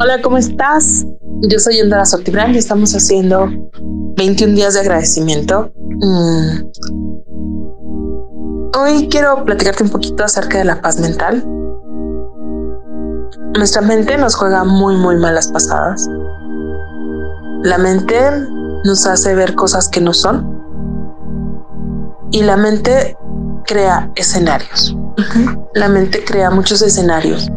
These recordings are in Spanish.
Hola, ¿cómo estás? Yo soy Yandara Sortibrán y estamos haciendo 21 días de agradecimiento. Mm. Hoy quiero platicarte un poquito acerca de la paz mental. Nuestra mente nos juega muy, muy malas pasadas. La mente nos hace ver cosas que no son. Y la mente crea escenarios. La mente crea muchos escenarios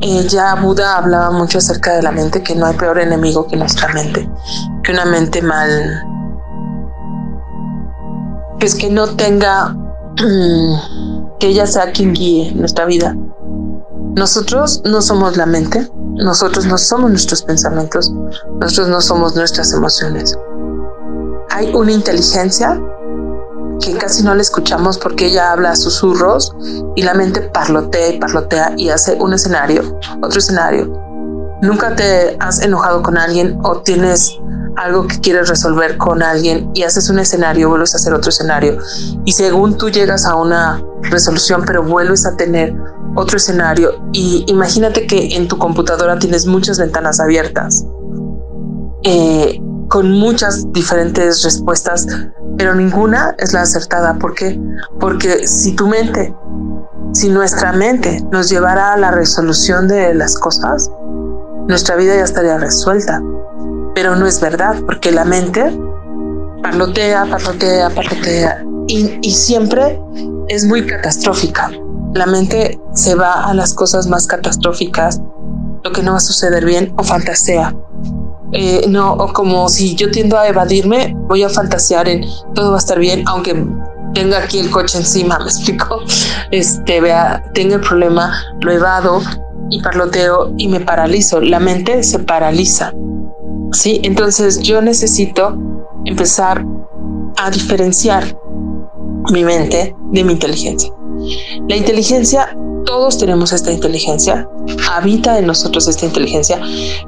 ya Buda hablaba mucho acerca de la mente, que no hay peor enemigo que nuestra mente, que una mente mal, pues que no tenga, que ella sea quien guíe nuestra vida. Nosotros no somos la mente, nosotros no somos nuestros pensamientos, nosotros no somos nuestras emociones. Hay una inteligencia que casi no le escuchamos porque ella habla susurros y la mente parlotea y parlotea y hace un escenario, otro escenario. Nunca te has enojado con alguien o tienes algo que quieres resolver con alguien y haces un escenario, vuelves a hacer otro escenario y según tú llegas a una resolución pero vuelves a tener otro escenario y imagínate que en tu computadora tienes muchas ventanas abiertas eh, con muchas diferentes respuestas pero ninguna es la acertada. ¿Por qué? Porque si tu mente, si nuestra mente nos llevara a la resolución de las cosas, nuestra vida ya estaría resuelta. Pero no es verdad, porque la mente parlotea, parlotea, parlotea y, y siempre es muy catastrófica. La mente se va a las cosas más catastróficas, lo que no va a suceder bien o fantasea. Eh, no, o como si yo tiendo a evadirme, voy a fantasear en todo va a estar bien, aunque tenga aquí el coche encima, me explico, este, vea, tenga el problema, lo evado y parloteo y me paralizo, la mente se paraliza, ¿sí? Entonces yo necesito empezar a diferenciar mi mente de mi inteligencia. La inteligencia todos tenemos esta inteligencia, habita en nosotros esta inteligencia,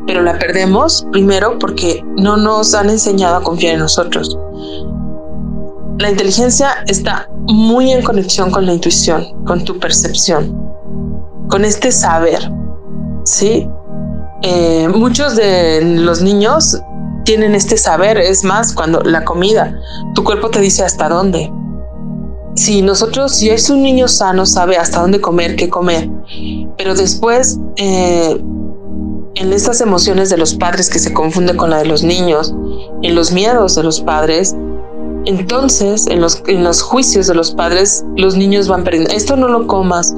pero la perdemos primero porque no nos han enseñado a confiar en nosotros. La inteligencia está muy en conexión con la intuición, con tu percepción, con este saber. Sí, eh, muchos de los niños tienen este saber. Es más, cuando la comida, tu cuerpo te dice hasta dónde si nosotros, si es un niño sano, sabe hasta dónde comer, qué comer, pero después eh, en estas emociones de los padres que se confunde con la de los niños, en los miedos de los padres, entonces en los, en los juicios de los padres, los niños van perdiendo, esto no lo comas,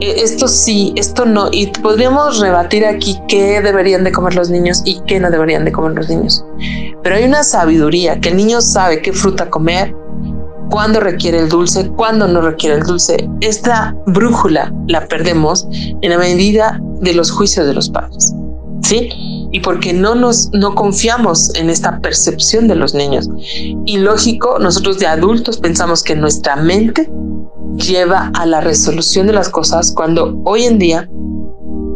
eh, esto sí, esto no, y podríamos rebatir aquí qué deberían de comer los niños y qué no deberían de comer los niños. Pero hay una sabiduría que el niño sabe qué fruta comer, cuándo requiere el dulce, cuándo no requiere el dulce. Esta brújula la perdemos en la medida de los juicios de los padres. ¿Sí? Y porque no nos no confiamos en esta percepción de los niños. Y lógico, nosotros de adultos pensamos que nuestra mente lleva a la resolución de las cosas cuando hoy en día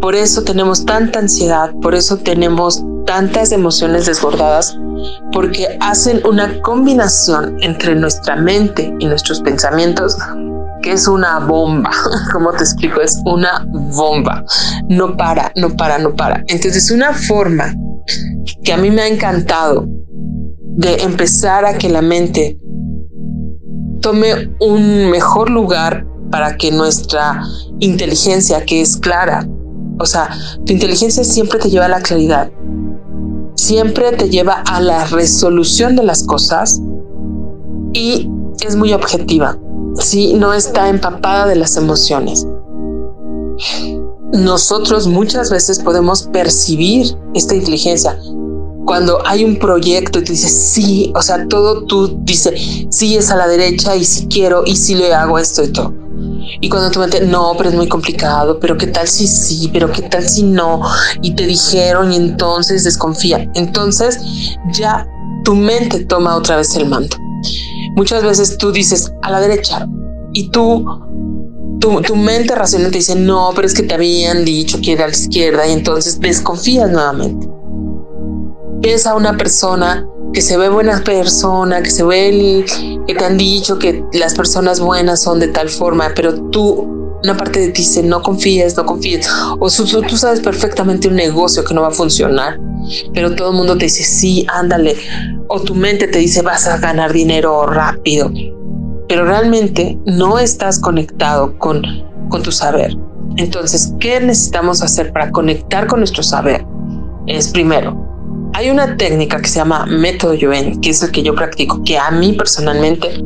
por eso tenemos tanta ansiedad, por eso tenemos tantas emociones desbordadas, porque hacen una combinación entre nuestra mente y nuestros pensamientos que es una bomba. como te explico? Es una bomba. No para, no para, no para. Entonces, una forma que a mí me ha encantado de empezar a que la mente tome un mejor lugar para que nuestra inteligencia, que es clara, o sea, tu inteligencia siempre te lleva a la claridad, siempre te lleva a la resolución de las cosas y es muy objetiva, ¿sí? no está empapada de las emociones. Nosotros muchas veces podemos percibir esta inteligencia. Cuando hay un proyecto y tú dices, sí, o sea, todo tú dices, sí es a la derecha y si quiero y si le hago esto y todo y cuando tu mente, no, pero es muy complicado, pero qué tal si sí, pero qué tal si no, y te dijeron y entonces desconfía. Entonces ya tu mente toma otra vez el mando. Muchas veces tú dices a la derecha y tú, tu, tu mente racional te dice, no, pero es que te habían dicho que era a la izquierda y entonces desconfías nuevamente. Ves a una persona que se ve buena persona, que se ve el, que te han dicho que las personas buenas son de tal forma, pero tú Una parte de ti dice, no confíes, no confíes. O tú sabes perfectamente un negocio que no va a funcionar, pero todo el mundo te dice, sí, ándale. O tu mente te dice, vas a ganar dinero rápido. Pero realmente no estás conectado con, con tu saber. Entonces, ¿qué necesitamos hacer para conectar con nuestro saber? Es primero, hay una técnica que se llama método Yuen, que es el que yo practico, que a mí personalmente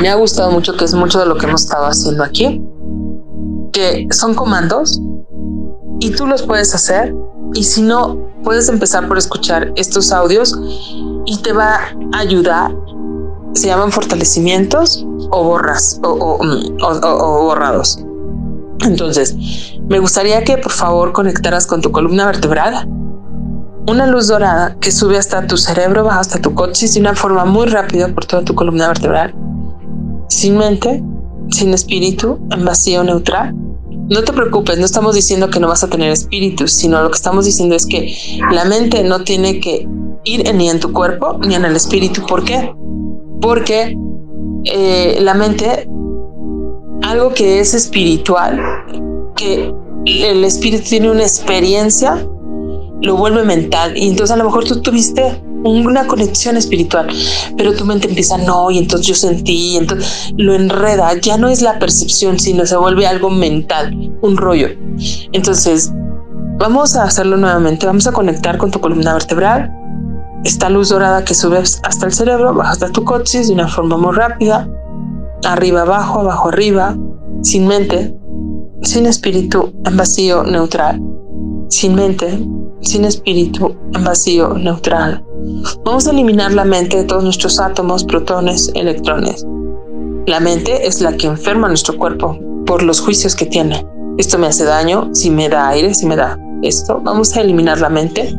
me ha gustado mucho, que es mucho de lo que hemos estado haciendo aquí, que son comandos y tú los puedes hacer y si no, puedes empezar por escuchar estos audios y te va a ayudar. Se llaman fortalecimientos o borras o, mm, borrados. Entonces, me gustaría que por favor conectaras con tu columna vertebral. Una luz dorada que sube hasta tu cerebro, baja hasta tu coxis de una forma muy rápida por toda tu columna vertebral. Sin mente, sin espíritu, en vacío neutral. No te preocupes, no estamos diciendo que no vas a tener espíritu, sino lo que estamos diciendo es que la mente no tiene que ir ni en tu cuerpo ni en el espíritu. ¿Por qué? Porque eh, la mente algo que es espiritual, que el espíritu tiene una experiencia, lo vuelve mental. Y entonces a lo mejor tú tuviste una conexión espiritual, pero tu mente empieza, no, y entonces yo sentí, entonces lo enreda, ya no es la percepción, sino se vuelve algo mental, un rollo. Entonces, vamos a hacerlo nuevamente, vamos a conectar con tu columna vertebral, esta luz dorada que sube hasta el cerebro, baja hasta tu coxis de una forma muy rápida, arriba abajo, abajo arriba, sin mente, sin espíritu, en vacío neutral, sin mente, sin espíritu, en vacío neutral. Vamos a eliminar la mente de todos nuestros átomos, protones, electrones. La mente es la que enferma nuestro cuerpo por los juicios que tiene. Esto me hace daño, si me da aire, si me da esto. Vamos a eliminar la mente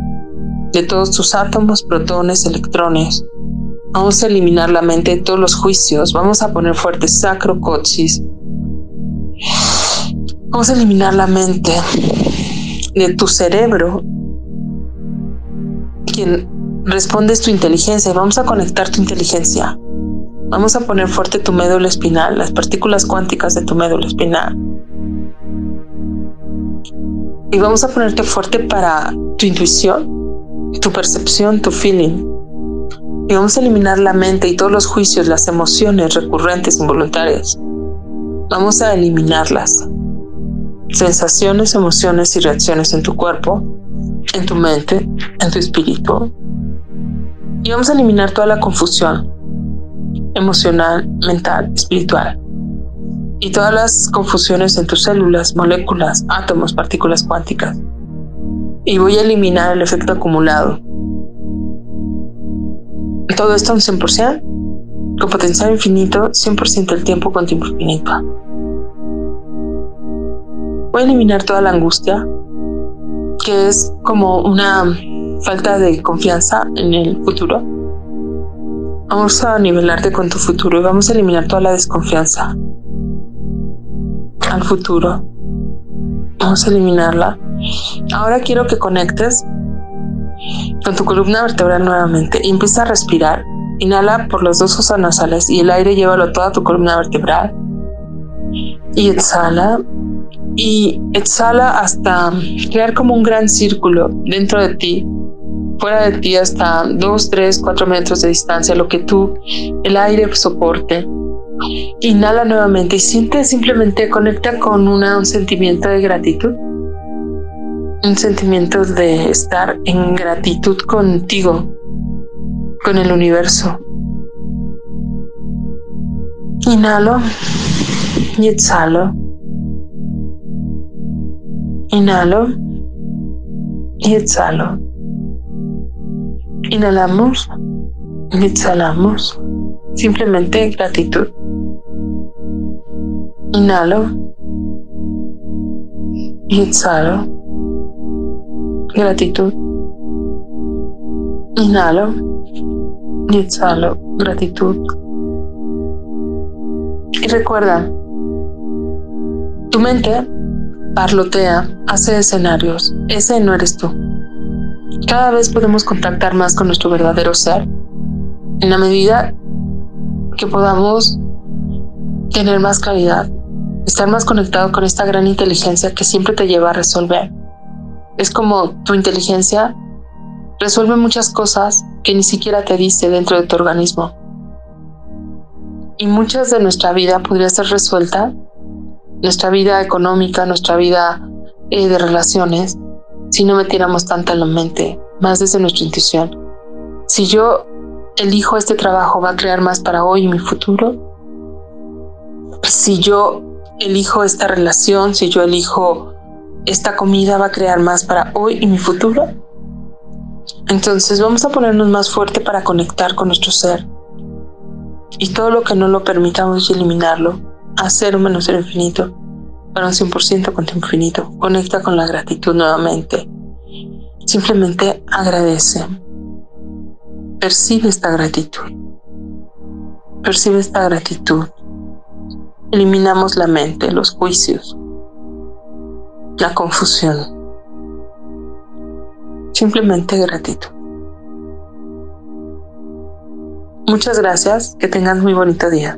de todos tus átomos, protones, electrones, Vamos a eliminar la mente de todos los juicios. Vamos a poner fuerte sacro coxis. Vamos a eliminar la mente de tu cerebro. Quien responde es tu inteligencia. Vamos a conectar tu inteligencia. Vamos a poner fuerte tu médula espinal, las partículas cuánticas de tu médula espinal. Y vamos a ponerte fuerte para tu intuición, tu percepción, tu feeling y vamos a eliminar la mente y todos los juicios, las emociones recurrentes, involuntarias. Vamos a eliminarlas. Sensaciones, emociones y reacciones en tu cuerpo, en tu mente, en tu espíritu. Y vamos a eliminar toda la confusión emocional, mental, espiritual. Y todas las confusiones en tus células, moléculas, átomos, partículas cuánticas. Y voy a eliminar el efecto acumulado todo esto un 100%, con potencial infinito, 100% del tiempo con tiempo infinito. A eliminar toda la angustia, que es como una falta de confianza en el futuro. Vamos a nivelarte con tu futuro y vamos a eliminar toda la desconfianza al futuro. Vamos a eliminarla. Ahora quiero que conectes con tu columna vertebral nuevamente y empieza a respirar. Inhala por los dos fosas nasales y el aire llévalo toda tu columna vertebral. Y exhala. Y exhala hasta crear como un gran círculo dentro de ti, fuera de ti hasta 2, 3, 4 metros de distancia, lo que tú, el aire soporte. Inhala nuevamente y siente simplemente, conecta con un sentimiento de gratitud un sentimiento de estar en gratitud contigo, con el universo. Inhalo y exhalo. Inhalo y exhalo. Inhalamos y exhalamos. Simplemente gratitud. Inhalo y exhalo gratitud. Inhalo y exhalo gratitud. Y recuerda, tu mente parlotea, hace escenarios. Ese no eres tú. Cada vez podemos contactar más con nuestro verdadero ser en la medida que podamos tener más claridad estar más conectado con esta gran inteligencia que siempre te lleva a resolver. Es como tu inteligencia resuelve muchas cosas que ni siquiera te dice dentro de tu organismo. Y muchas de nuestra vida podría ser resuelta, nuestra vida económica, nuestra vida eh, de relaciones, si no metiéramos tanta en la mente, más desde nuestra intuición. Si yo elijo este trabajo, va a crear más para hoy y mi futuro. Si yo elijo esta relación, si yo elijo esta comida, va a crear más para hoy y mi futuro. Entonces vamos a ponernos más fuerte para conectar con nuestro ser. Y todo lo que no lo permitamos eliminarlo, a cero menos cero infinito, para un 100% con tu infinito. Conecta con la gratitud nuevamente. Simplemente agradece. Percibe esta gratitud. Percibe esta gratitud. Eliminamos la mente, los juicios, la confusión. Simplemente gratitud. Muchas gracias, que tengan muy bonito día.